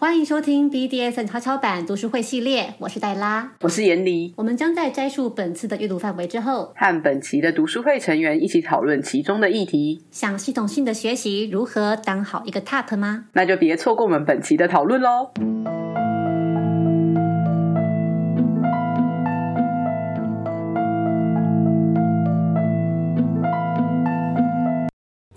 欢迎收听 BDSN 悄悄版读书会系列，我是黛拉，我是严离。我们将在摘述本次的阅读范围之后，和本期的读书会成员一起讨论其中的议题。想系统性的学习如何当好一个 TOP 吗？那就别错过我们本期的讨论喽。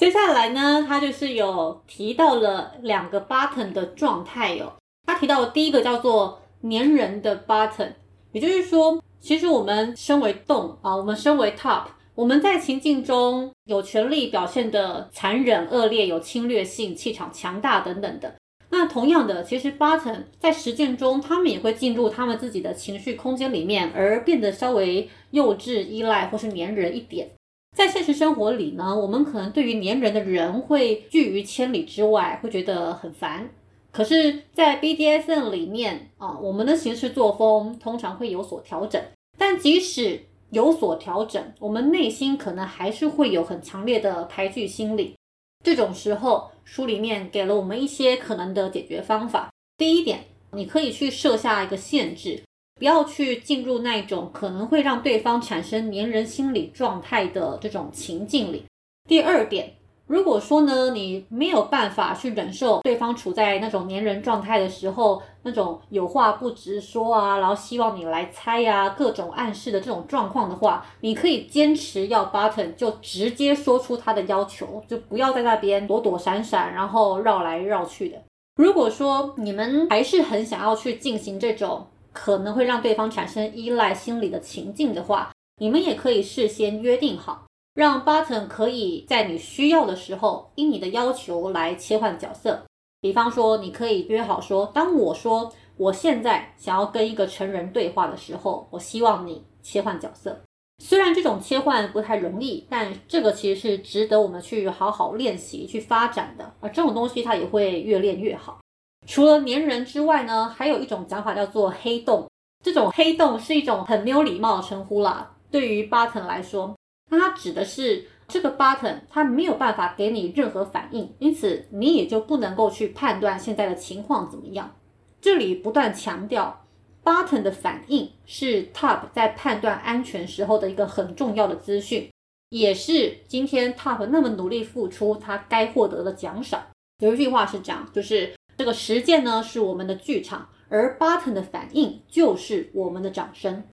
接下来呢，他就是有提到了两个 button 的状态哦。他提到第一个叫做粘人的 button，也就是说，其实我们身为动啊，我们身为 top，我们在情境中有权利表现的残忍、恶劣、有侵略性、气场强大等等的。那同样的，其实 button 在实践中，他们也会进入他们自己的情绪空间里面，而变得稍微幼稚、依赖或是粘人一点。在现实生活里呢，我们可能对于粘人的人会拒于千里之外，会觉得很烦。可是，在 BDSM 里面啊，我们的行事作风通常会有所调整。但即使有所调整，我们内心可能还是会有很强烈的排拒心理。这种时候，书里面给了我们一些可能的解决方法。第一点，你可以去设下一个限制。不要去进入那种可能会让对方产生粘人心理状态的这种情境里。第二点，如果说呢，你没有办法去忍受对方处在那种粘人状态的时候，那种有话不直说啊，然后希望你来猜啊，各种暗示的这种状况的话，你可以坚持要 button，就直接说出他的要求，就不要在那边躲躲闪闪，然后绕来绕去的。如果说你们还是很想要去进行这种。可能会让对方产生依赖心理的情境的话，你们也可以事先约定好，让 button 可以在你需要的时候，因你的要求来切换角色。比方说，你可以约好说，当我说我现在想要跟一个成人对话的时候，我希望你切换角色。虽然这种切换不太容易，但这个其实是值得我们去好好练习、去发展的。而这种东西它也会越练越好。除了粘人之外呢，还有一种讲法叫做黑洞。这种黑洞是一种很没有礼貌的称呼啦。对于 button 来说，那它指的是这个 button 它没有办法给你任何反应，因此你也就不能够去判断现在的情况怎么样。这里不断强调，button 的反应是 top 在判断安全时候的一个很重要的资讯，也是今天 top 那么努力付出他该获得的奖赏。有一句话是讲，就是。这个实践呢是我们的剧场，而 button 的反应就是我们的掌声。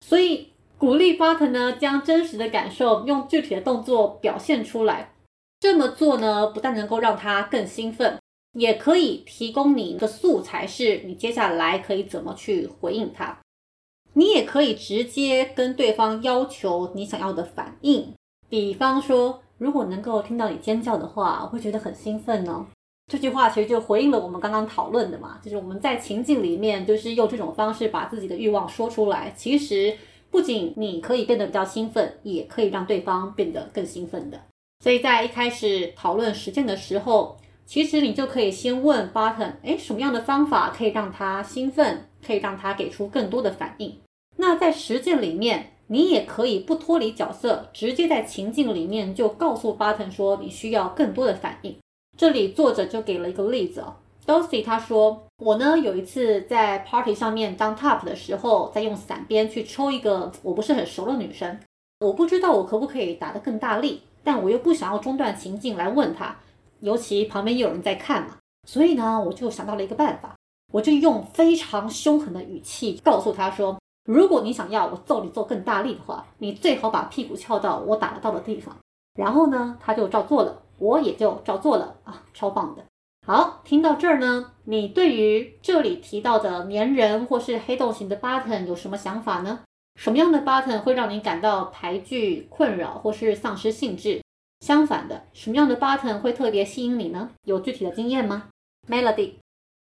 所以鼓励 button 呢将真实的感受用具体的动作表现出来。这么做呢不但能够让他更兴奋，也可以提供你的素材，是你接下来可以怎么去回应他。你也可以直接跟对方要求你想要的反应，比方说，如果能够听到你尖叫的话，我会觉得很兴奋呢。这句话其实就回应了我们刚刚讨论的嘛，就是我们在情境里面，就是用这种方式把自己的欲望说出来。其实不仅你可以变得比较兴奋，也可以让对方变得更兴奋的。所以在一开始讨论实践的时候，其实你就可以先问 button，哎，什么样的方法可以让他兴奋，可以让他给出更多的反应？那在实践里面，你也可以不脱离角色，直接在情境里面就告诉 button 说你需要更多的反应。这里作者就给了一个例子哦，Dorsey 他说：“我呢有一次在 party 上面当 top 的时候，在用伞鞭去抽一个我不是很熟的女生，我不知道我可不可以打得更大力，但我又不想要中断情境来问他，尤其旁边也有人在看嘛，所以呢我就想到了一个办法，我就用非常凶狠的语气告诉他说：如果你想要我揍你揍更大力的话，你最好把屁股翘到我打得到的地方。然后呢他就照做了。”我也就照做了啊，超棒的。好，听到这儿呢，你对于这里提到的粘人或是黑洞型的 button 有什么想法呢？什么样的 button 会让你感到排拒、困扰或是丧失兴致？相反的，什么样的 button 会特别吸引你呢？有具体的经验吗？Melody，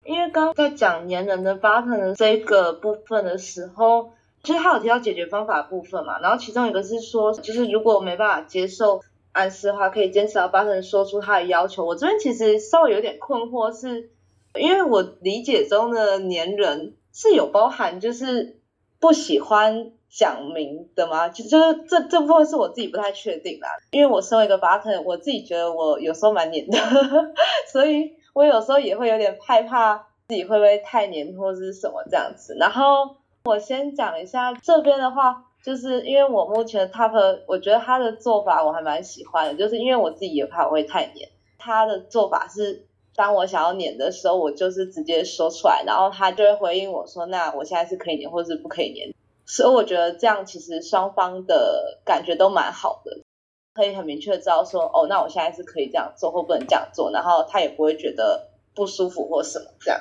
因为刚在讲粘人的 button 这个部分的时候，其实他有提到解决方法部分嘛，然后其中一个是说，就是如果没办法接受。暗示的话可以坚持到八成说出他的要求。我这边其实稍微有点困惑，是因为我理解中的粘人是有包含就是不喜欢讲明的吗？就就是这这部分是我自己不太确定啦。因为我身为一个八成，我自己觉得我有时候蛮黏的，所以我有时候也会有点害怕自己会不会太黏或者是什么这样子。然后我先讲一下这边的话，就是因为我目前 top，我觉得他的做法我还蛮喜欢的，就是因为我自己也怕我会太黏，他的做法是当我想要黏的时候，我就是直接说出来，然后他就会回应我说，那我现在是可以黏或是不可以黏。所以我觉得这样其实双方的感觉都蛮好的，可以很明确知道说，哦，那我现在是可以这样做或不能这样做，然后他也不会觉得不舒服或什么这样。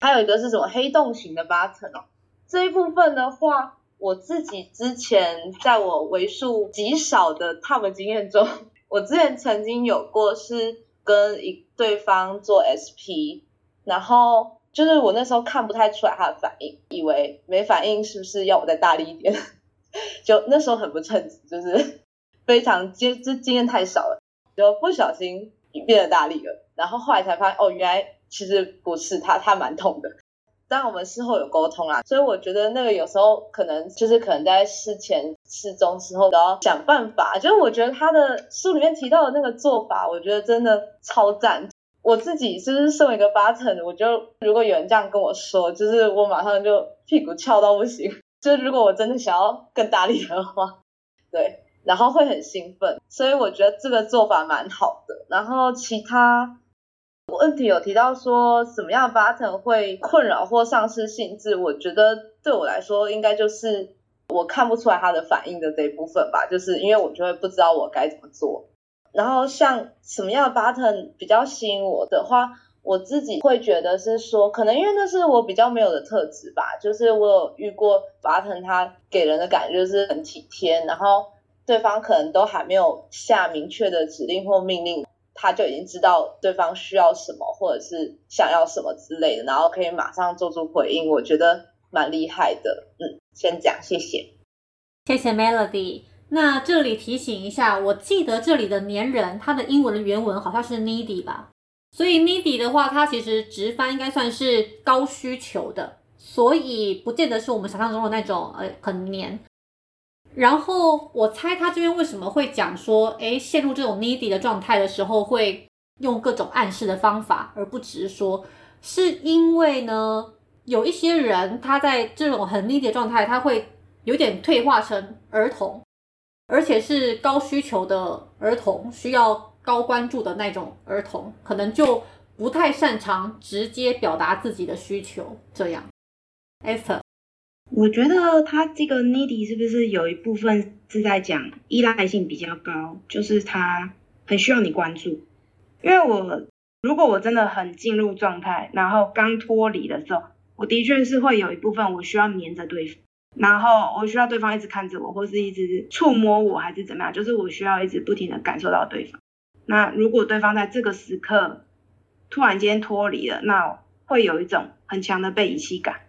还有一个是什么黑洞型的 button 哦，这一部分的话，我自己之前在我为数极少的 top 经验中，我之前曾经有过是跟一对方做 SP，然后。就是我那时候看不太出来他的反应，以为没反应是不是要我再大力一点？就那时候很不称职，就是非常经这经验太少了，就不小心变得大力了。然后后来才发现，哦，原来其实不是他，他蛮痛的。但我们事后有沟通啦，所以我觉得那个有时候可能就是可能在事前、事中、之后都要想办法。就是我觉得他的书里面提到的那个做法，我觉得真的超赞。我自己就是身为一个八成，我就如果有人这样跟我说，就是我马上就屁股翘到不行。就如果我真的想要更大力的话，对，然后会很兴奋，所以我觉得这个做法蛮好的。然后其他问题有提到说什么样的 button 会困扰或丧失兴致，我觉得对我来说应该就是我看不出来他的反应的这一部分吧，就是因为我就会不知道我该怎么做。然后像什么样的 button 比较吸引我的话，我自己会觉得是说，可能因为那是我比较没有的特质吧。就是我有遇过 button，他给人的感觉就是很体贴，然后对方可能都还没有下明确的指令或命令，他就已经知道对方需要什么或者是想要什么之类的，然后可以马上做出回应，我觉得蛮厉害的。嗯，先讲，谢谢，谢谢 Melody。那这里提醒一下，我记得这里的黏人，它的英文的原文好像是 needy 吧，所以 needy 的话，它其实直翻应该算是高需求的，所以不见得是我们想象中的那种呃很黏。然后我猜他这边为什么会讲说，哎，陷入这种 needy 的状态的时候，会用各种暗示的方法，而不直说，是因为呢，有一些人他在这种很 needy 的状态，他会有点退化成儿童。而且是高需求的儿童，需要高关注的那种儿童，可能就不太擅长直接表达自己的需求。这样，Esther，我觉得他这个 needy 是不是有一部分是在讲依赖性比较高，就是他很需要你关注。因为我如果我真的很进入状态，然后刚脱离的时候，我的确是会有一部分我需要黏着对方。然后我需要对方一直看着我，或是一直触摸我，还是怎么样？就是我需要一直不停的感受到对方。那如果对方在这个时刻突然间脱离了，那会有一种很强的被遗弃感。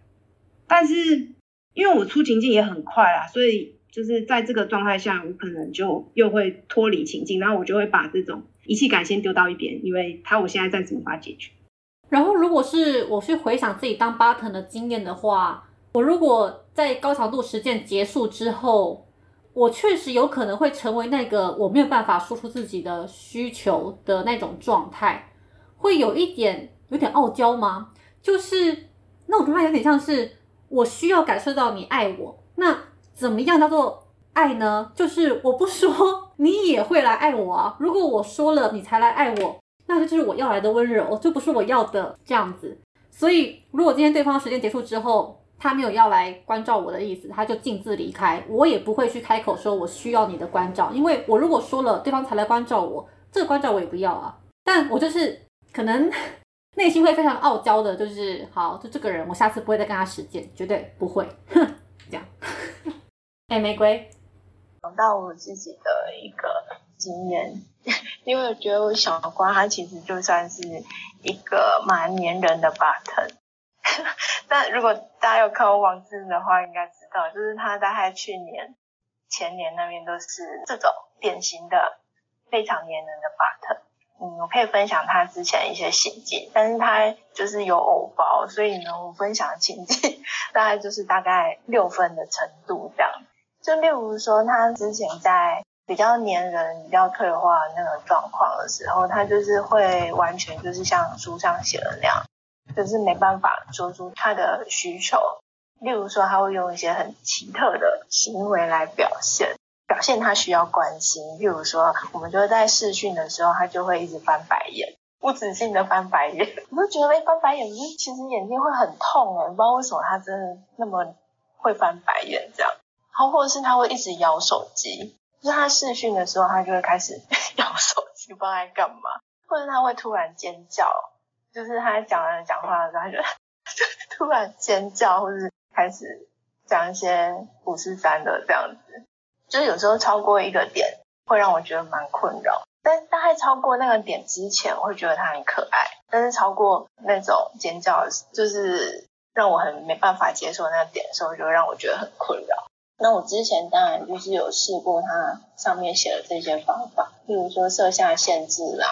但是因为我出情境也很快啊，所以就是在这个状态下，我可能就又会脱离情境，然后我就会把这种遗弃感先丢到一边，因为他我现在暂时无法解决。然后如果是我去回想自己当 button 的经验的话。我如果在高强度实践结束之后，我确实有可能会成为那个我没有办法说出自己的需求的那种状态，会有一点有点傲娇吗？就是那种状态有点像是我需要感受到你爱我，那怎么样叫做爱呢？就是我不说你也会来爱我啊，如果我说了你才来爱我，那这就是我要来的温柔，就不是我要的这样子。所以如果今天对方时间结束之后，他没有要来关照我的意思，他就径自离开。我也不会去开口说我需要你的关照，因为我如果说了，对方才来关照我，这个关照我也不要啊。但我就是可能内心会非常傲娇的，就是好，就这个人，我下次不会再跟他实践，绝对不会。哼，这样。哎，玫瑰，讲到我自己的一个经验，因为我觉得我小瓜他其实就算是一个蛮黏人的 button。但如果大家有看我网志的话，应该知道，就是他大概去年、前年那边都是这种典型的非常黏人的 button。嗯，我可以分享他之前一些行径，但是他就是有偶包，所以呢，我分享的情境大概就是大概六分的程度这样。就例如说，他之前在比较黏人、比较退化那个状况的时候，他就是会完全就是像书上写的那样。就是没办法说出他的需求。例如说，他会用一些很奇特的行为来表现，表现他需要关心。例如说，我们就在视讯的时候，他就会一直翻白眼，不止性的翻白眼。我就觉得，哎，翻白眼，其实眼睛会很痛哎，不知道为什么他真的那么会翻白眼这样。然后或者是他会一直摇手机，就是他视讯的时候，他就会开始 摇手机，不知道在干嘛。或者他会突然尖叫，就是他讲完讲话的时候，他就 突然尖叫，或者是。开始讲一些五四三的这样子，就是有时候超过一个点会让我觉得蛮困扰，但大概超过那个点之前，我会觉得它很可爱，但是超过那种尖叫，就是让我很没办法接受那个点的时候，就会让我觉得很困扰。那我之前当然就是有试过它上面写的这些方法，譬如说设下限制啦，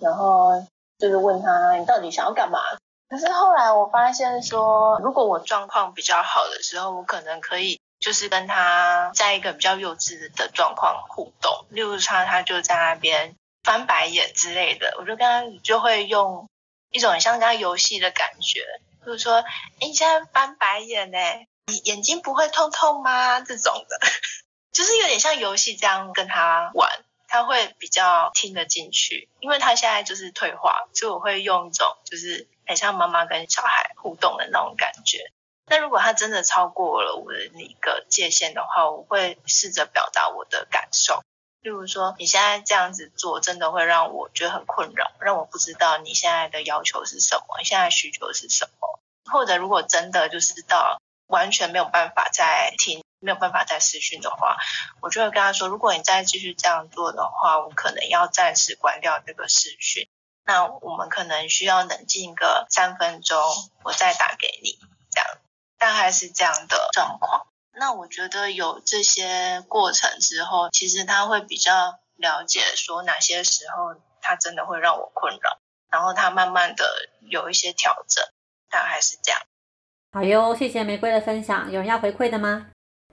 然后就是问他你到底想要干嘛。可是后来我发现说，如果我状况比较好的时候，我可能可以就是跟他在一个比较幼稚的状况互动，例如他他就在那边翻白眼之类的，我就跟他就会用一种很像跟游戏的感觉，就是说，哎，你现在翻白眼呢，你眼睛不会痛痛吗？这种的，就是有点像游戏这样跟他玩，他会比较听得进去，因为他现在就是退化，所以我会用一种就是。很像妈妈跟小孩互动的那种感觉。那如果他真的超过了我的那个界限的话，我会试着表达我的感受。例如说，你现在这样子做，真的会让我觉得很困扰，让我不知道你现在的要求是什么，你现在需求是什么。或者，如果真的就是到完全没有办法再听，没有办法再私讯的话，我就会跟他说：如果你再继续这样做的话，我可能要暂时关掉这个私讯。那我们可能需要冷静个三分钟，我再打给你，大概是这样的状况。那我觉得有这些过程之后，其实他会比较了解说哪些时候他真的会让我困扰，然后他慢慢的有一些调整，大概是这样。好哟，谢谢玫瑰的分享。有人要回馈的吗？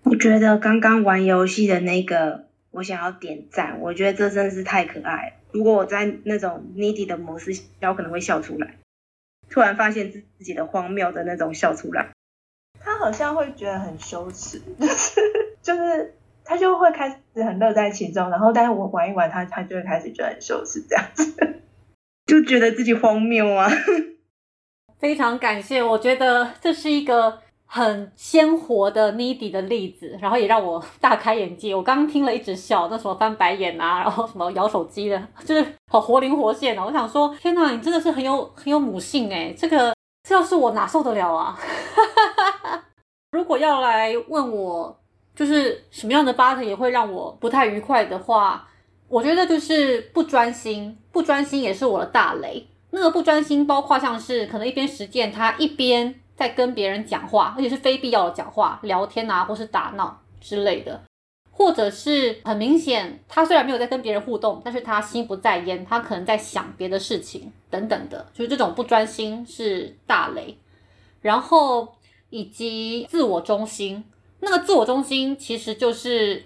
我觉得刚刚玩游戏的那个，我想要点赞。我觉得这真是太可爱了。如果我在那种 needy 的模式下，我可能会笑出来。突然发现自己的荒谬的那种笑出来，他好像会觉得很羞耻，就是就是他就会开始很乐在其中，然后但是我玩一玩他，他就会开始觉得很羞耻，这样子 就觉得自己荒谬啊。非常感谢，我觉得这是一个。很鲜活的 needy 的例子，然后也让我大开眼界。我刚刚听了一直笑，那什么翻白眼啊，然后什么摇手机的，就是好活灵活现啊！我想说，天哪，你真的是很有很有母性诶这个这要是我哪受得了啊？如果要来问我，就是什么样的 bot 也会让我不太愉快的话，我觉得就是不专心，不专心也是我的大雷。那个不专心包括像是可能一边实践，他一边。在跟别人讲话，而且是非必要的讲话、聊天啊，或是打闹之类的，或者是很明显，他虽然没有在跟别人互动，但是他心不在焉，他可能在想别的事情等等的，就是这种不专心是大雷。然后以及自我中心，那个自我中心其实就是，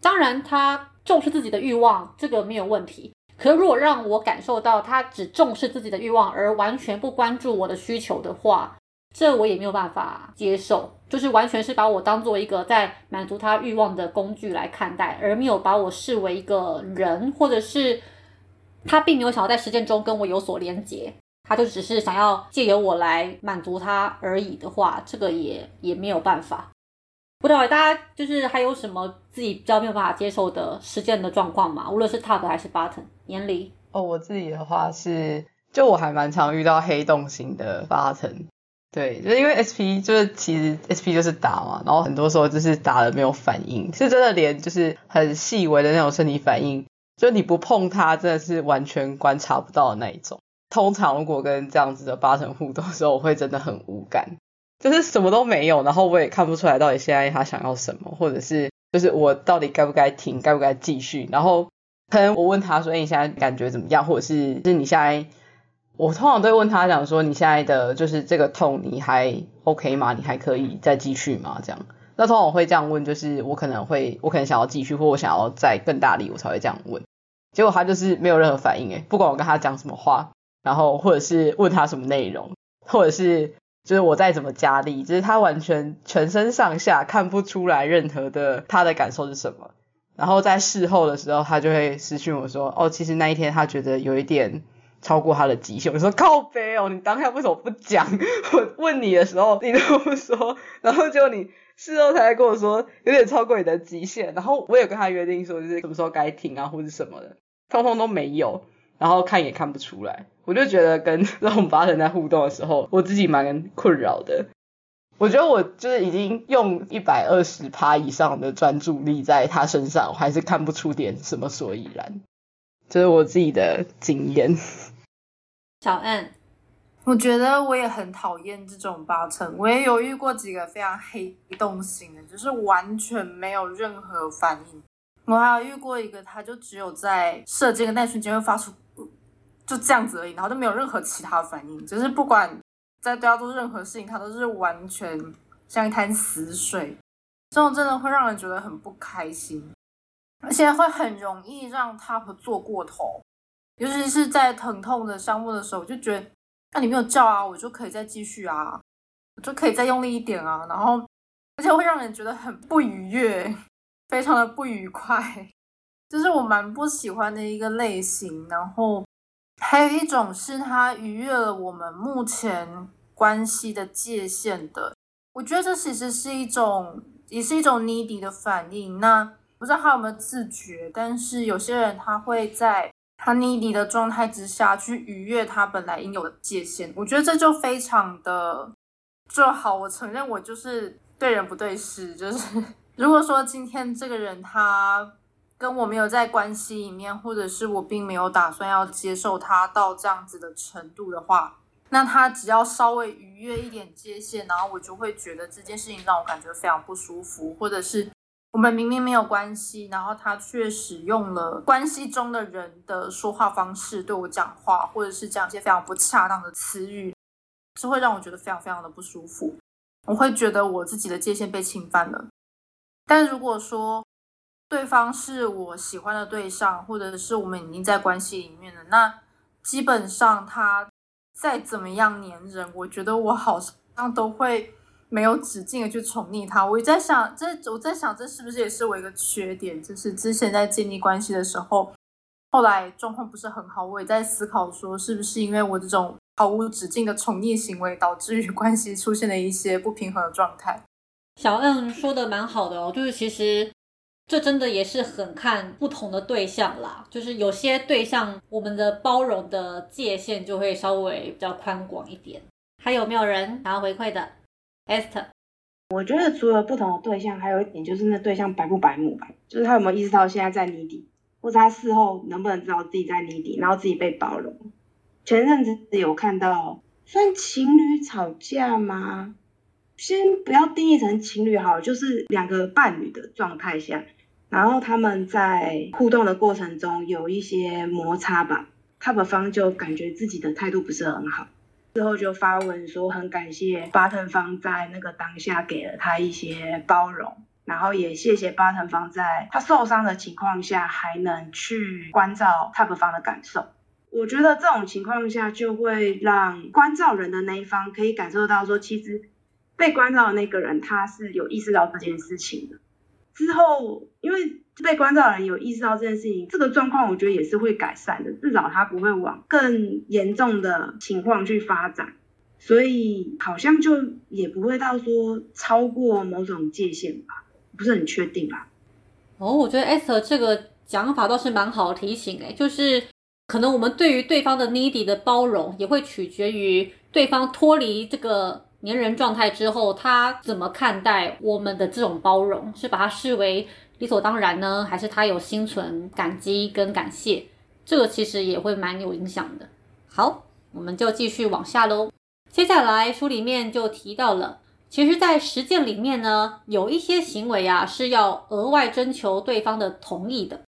当然他重视自己的欲望，这个没有问题。可如果让我感受到他只重视自己的欲望，而完全不关注我的需求的话，这我也没有办法接受，就是完全是把我当做一个在满足他欲望的工具来看待，而没有把我视为一个人，或者是他并没有想要在实践中跟我有所连接，他就只是想要借由我来满足他而已的话，这个也也没有办法。不知道大家就是还有什么自己比较没有办法接受的实践的状况吗？无论是 top 还是 button，眼里哦，我自己的话是，就我还蛮常遇到黑洞型的 button。对，就是因为 SP 就是其实 SP 就是打嘛，然后很多时候就是打了没有反应，是真的连就是很细微的那种身体反应，就你不碰它真的是完全观察不到的那一种。通常如果跟这样子的八成互动的时候，我会真的很无感，就是什么都没有，然后我也看不出来到底现在他想要什么，或者是就是我到底该不该停，该不该继续。然后可能我问他说，哎，你现在感觉怎么样？或者是是你现在。我通常都会问他讲说，你现在的就是这个痛，你还 OK 吗？你还可以再继续吗？这样，那通常我会这样问，就是我可能会，我可能想要继续，或我想要再更大力，我才会这样问。结果他就是没有任何反应，诶，不管我跟他讲什么话，然后或者是问他什么内容，或者是就是我再怎么加力，就是他完全全身上下看不出来任何的他的感受是什么。然后在事后的时候，他就会私讯我说：“哦，其实那一天他觉得有一点超过他的极限。”我说：“靠背哦，你当下为什么不讲？我问你的时候你都不说，然后就你事后才跟我说有点超过你的极限。然后我有跟他约定说，就是什么时候该停啊，或者什么的，通通都没有。然后看也看不出来，我就觉得跟这种八成在互动的时候，我自己蛮困扰的。我觉得我就是已经用一百二十趴以上的专注力在他身上，我还是看不出点什么所以然，这是我自己的经验。小 N，我觉得我也很讨厌这种八成，我也有遇过几个非常黑洞型的，就是完全没有任何反应。我还有遇过一个，他就只有在射箭的那瞬间会发出，就这样子而已，然后就没有任何其他反应，就是不管。在对他做任何事情，他都是完全像一滩死水，这种真的会让人觉得很不开心，而且会很容易让 Top 做过头，尤其是在疼痛的项目的时候，我就觉得，那你没有叫啊，我就可以再继续啊，我就可以再用力一点啊，然后而且会让人觉得很不愉悦，非常的不愉快，这是我蛮不喜欢的一个类型，然后。还有一种是他逾越了我们目前关系的界限的，我觉得这其实是一种，也是一种 needy 的反应。那不知道他有没有自觉，但是有些人他会在他 needy 的状态之下去逾越他本来应有的界限。我觉得这就非常的就好。我承认我就是对人不对事，就是 如果说今天这个人他。跟我没有在关系里面，或者是我并没有打算要接受他到这样子的程度的话，那他只要稍微逾越一点界限，然后我就会觉得这件事情让我感觉非常不舒服，或者是我们明明没有关系，然后他却使用了关系中的人的说话方式对我讲话，或者是讲一些非常不恰当的词语，是会让我觉得非常非常的不舒服，我会觉得我自己的界限被侵犯了。但如果说，对方是我喜欢的对象，或者是我们已经在关系里面了。那基本上他再怎么样黏人，我觉得我好像都会没有止境的去宠溺他。我在想，这我在想，这是不是也是我一个缺点？就是之前在建立关系的时候，后来状况不是很好，我也在思考说，是不是因为我这种毫无止境的宠溺行为，导致于关系出现了一些不平衡的状态。小恩说的蛮好的哦，就是其实。这真的也是很看不同的对象啦，就是有些对象，我们的包容的界限就会稍微比较宽广一点。还有没有人想要回馈的？Esther，我觉得除了不同的对象，还有一点就是那对象白不白目吧，就是他有没有意识到现在在泥底，或者他事后能不能知道自己在泥底，然后自己被包容。前阵子有看到算情侣吵架吗？先不要定义成情侣好，就是两个伴侣的状态下。然后他们在互动的过程中有一些摩擦吧，Top 方就感觉自己的态度不是很好，之后就发文说很感谢巴腾方在那个当下给了他一些包容，然后也谢谢巴腾方在他受伤的情况下还能去关照 Top 方的感受。我觉得这种情况下就会让关照人的那一方可以感受到说，其实被关照的那个人他是有意识到这件事情的。之后，因为被关照人有意识到这件事情，这个状况我觉得也是会改善的，至少他不会往更严重的情况去发展，所以好像就也不会到说超过某种界限吧，不是很确定吧。哦，我觉得 Esther 这个讲法倒是蛮好提醒诶，就是可能我们对于对方的 needy 的包容，也会取决于对方脱离这个。黏人状态之后，他怎么看待我们的这种包容？是把它视为理所当然呢，还是他有心存感激跟感谢？这个其实也会蛮有影响的。好，我们就继续往下喽。接下来书里面就提到了，其实，在实践里面呢，有一些行为啊是要额外征求对方的同意的。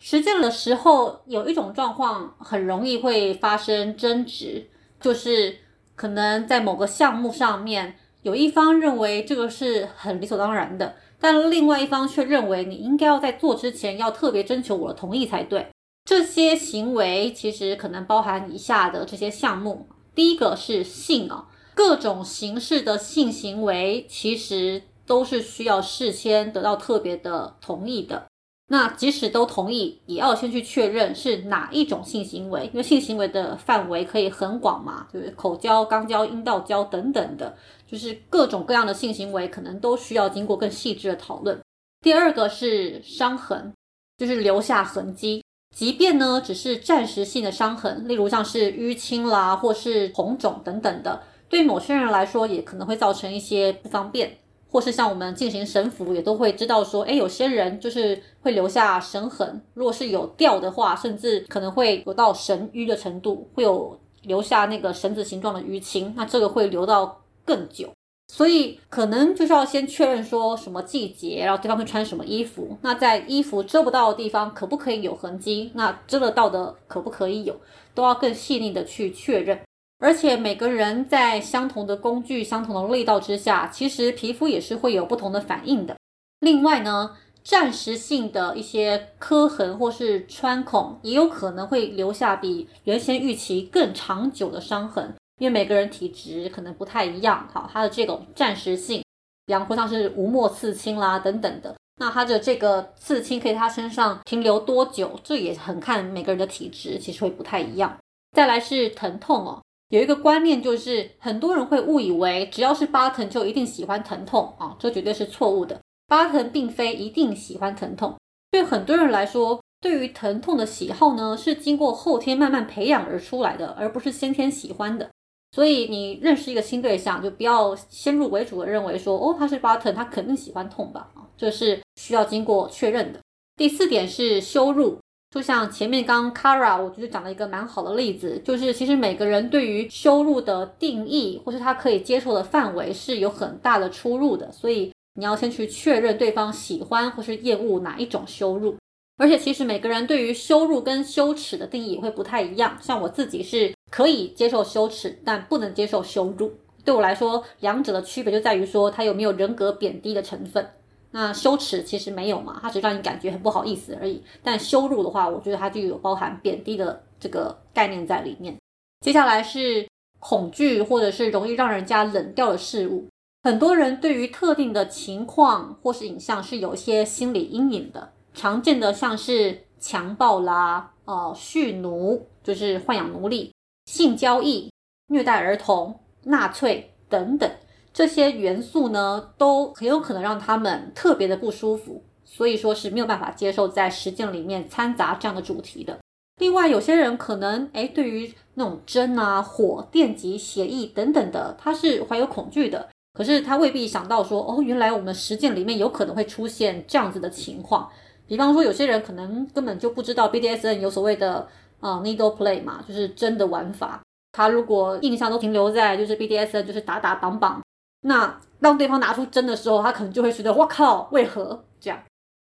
实践的时候，有一种状况很容易会发生争执，就是。可能在某个项目上面，有一方认为这个是很理所当然的，但另外一方却认为你应该要在做之前要特别征求我的同意才对。这些行为其实可能包含以下的这些项目。第一个是性啊，各种形式的性行为其实都是需要事先得到特别的同意的。那即使都同意，也要先去确认是哪一种性行为，因为性行为的范围可以很广嘛，就是口交、肛交、阴道交等等的，就是各种各样的性行为，可能都需要经过更细致的讨论。第二个是伤痕，就是留下痕迹，即便呢只是暂时性的伤痕，例如像是淤青啦，或是红肿等等的，对某些人来说也可能会造成一些不方便。或是像我们进行神符，也都会知道说，哎，有些人就是会留下神痕，如果是有掉的话，甚至可能会有到神淤的程度，会有留下那个绳子形状的淤青，那这个会留到更久。所以可能就是要先确认说什么季节，然后对方会穿什么衣服，那在衣服遮不到的地方可不可以有痕迹，那遮得到的可不可以有，都要更细腻的去确认。而且每个人在相同的工具、相同的力道之下，其实皮肤也是会有不同的反应的。另外呢，暂时性的一些磕痕或是穿孔，也有可能会留下比原先预期更长久的伤痕。因为每个人体质可能不太一样，好，它的这种暂时性，比方说像是无墨刺青啦等等的，那它的这个刺青可以它身上停留多久，这也很看每个人的体质，其实会不太一样。再来是疼痛哦。有一个观念就是，很多人会误以为只要是巴腾就一定喜欢疼痛啊，这绝对是错误的。巴腾并非一定喜欢疼痛，对很多人来说，对于疼痛的喜好呢，是经过后天慢慢培养而出来的，而不是先天喜欢的。所以你认识一个新对象，就不要先入为主的认为说，哦，他是巴腾，他肯定喜欢痛吧？啊，这是需要经过确认的。第四点是羞辱。就像前面刚 Kara，我觉得讲了一个蛮好的例子，就是其实每个人对于羞辱的定义，或是他可以接受的范围是有很大的出入的，所以你要先去确认对方喜欢或是厌恶哪一种羞辱。而且其实每个人对于羞辱跟羞耻的定义也会不太一样，像我自己是可以接受羞耻，但不能接受羞辱。对我来说，两者的区别就在于说他有没有人格贬低的成分。那羞耻其实没有嘛，它只是让你感觉很不好意思而已。但羞辱的话，我觉得它就有包含贬低的这个概念在里面。接下来是恐惧或者是容易让人家冷掉的事物。很多人对于特定的情况或是影像是有一些心理阴影的。常见的像是强暴啦、呃蓄奴，就是豢养奴隶、性交易、虐待儿童、纳粹等等。这些元素呢，都很有可能让他们特别的不舒服，所以说是没有办法接受在实践里面掺杂这样的主题的。另外，有些人可能哎，对于那种针啊、火、电极、血液等等的，他是怀有恐惧的。可是他未必想到说，哦，原来我们实践里面有可能会出现这样子的情况。比方说，有些人可能根本就不知道 BDSN 有所谓的啊 needle play 嘛，就是针的玩法。他如果印象都停留在就是 BDSN 就是打打绑绑。那当对方拿出针的时候，他可能就会觉得“我靠，为何这样？”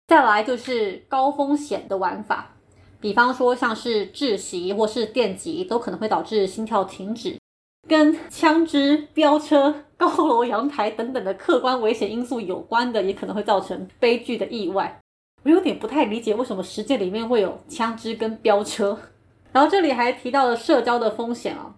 再来就是高风险的玩法，比方说像是窒息或是电击，都可能会导致心跳停止。跟枪支、飙车、高楼、阳台等等的客观危险因素有关的，也可能会造成悲剧的意外。我有点不太理解为什么实践里面会有枪支跟飙车。然后这里还提到了社交的风险啊，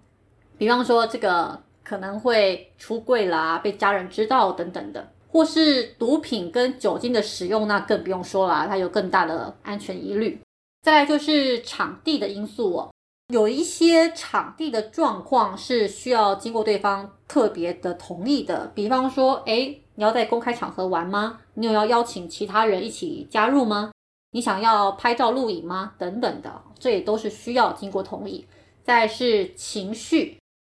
比方说这个。可能会出柜啦，被家人知道等等的，或是毒品跟酒精的使用，那更不用说啦，它有更大的安全疑虑。再来就是场地的因素哦，有一些场地的状况是需要经过对方特别的同意的，比方说，哎，你要在公开场合玩吗？你有要邀请其他人一起加入吗？你想要拍照录影吗？等等的，这也都是需要经过同意。再是情绪。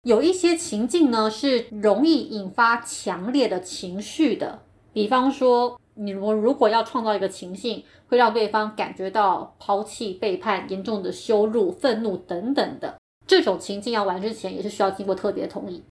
有一些情境呢是容易引发强烈的情绪的，比方说，你我如果要创造一个情境，会让对方感觉到抛弃、背叛、严重的羞辱、愤怒等等的这种情境，要玩之前也是需要经过特别同意。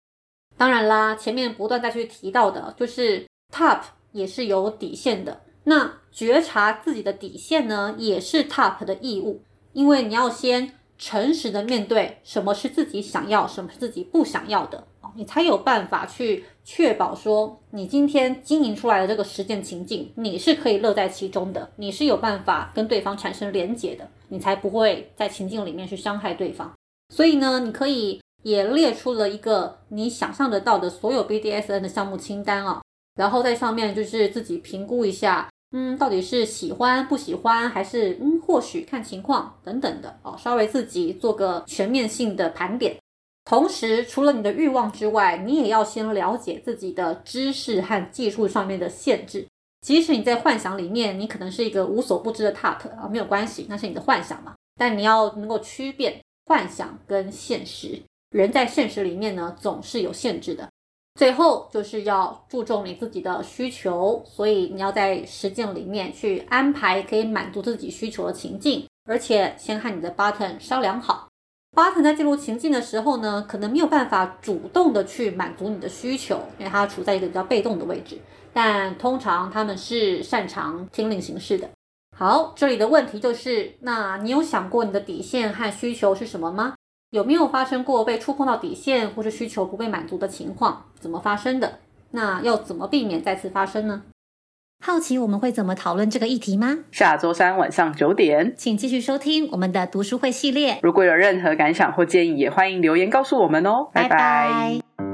当然啦，前面不断再去提到的，就是 top 也是有底线的。那觉察自己的底线呢，也是 top 的义务，因为你要先。诚实的面对什么是自己想要，什么是自己不想要的你才有办法去确保说，你今天经营出来的这个实践情境，你是可以乐在其中的，你是有办法跟对方产生连结的，你才不会在情境里面去伤害对方。所以呢，你可以也列出了一个你想象得到的所有 BDSN 的项目清单啊，然后在上面就是自己评估一下。嗯，到底是喜欢不喜欢，还是嗯，或许看情况等等的哦，稍微自己做个全面性的盘点。同时，除了你的欲望之外，你也要先了解自己的知识和技术上面的限制。即使你在幻想里面，你可能是一个无所不知的 Tuck 啊，没有关系，那是你的幻想嘛。但你要能够区辨幻想跟现实，人在现实里面呢，总是有限制的。最后就是要注重你自己的需求，所以你要在实践里面去安排可以满足自己需求的情境，而且先和你的 button 商量好。button 在进入情境的时候呢，可能没有办法主动的去满足你的需求，因为它处在一个比较被动的位置。但通常他们是擅长听令行事的。好，这里的问题就是，那你有想过你的底线和需求是什么吗？有没有发生过被触碰到底线或是需求不被满足的情况？怎么发生的？那要怎么避免再次发生呢？好奇我们会怎么讨论这个议题吗？下周三晚上九点，请继续收听我们的读书会系列。如果有任何感想或建议，也欢迎留言告诉我们哦。拜拜。